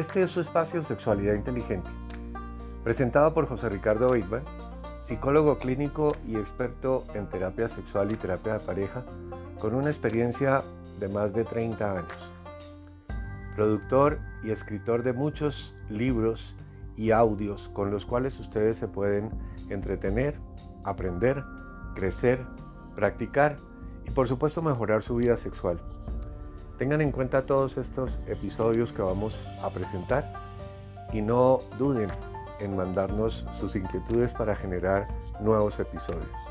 Este es su espacio Sexualidad Inteligente, presentado por José Ricardo Weidman, psicólogo clínico y experto en terapia sexual y terapia de pareja, con una experiencia de más de 30 años. Productor y escritor de muchos libros y audios con los cuales ustedes se pueden entretener, aprender, crecer, practicar y por supuesto mejorar su vida sexual. Tengan en cuenta todos estos episodios que vamos a presentar y no duden en mandarnos sus inquietudes para generar nuevos episodios.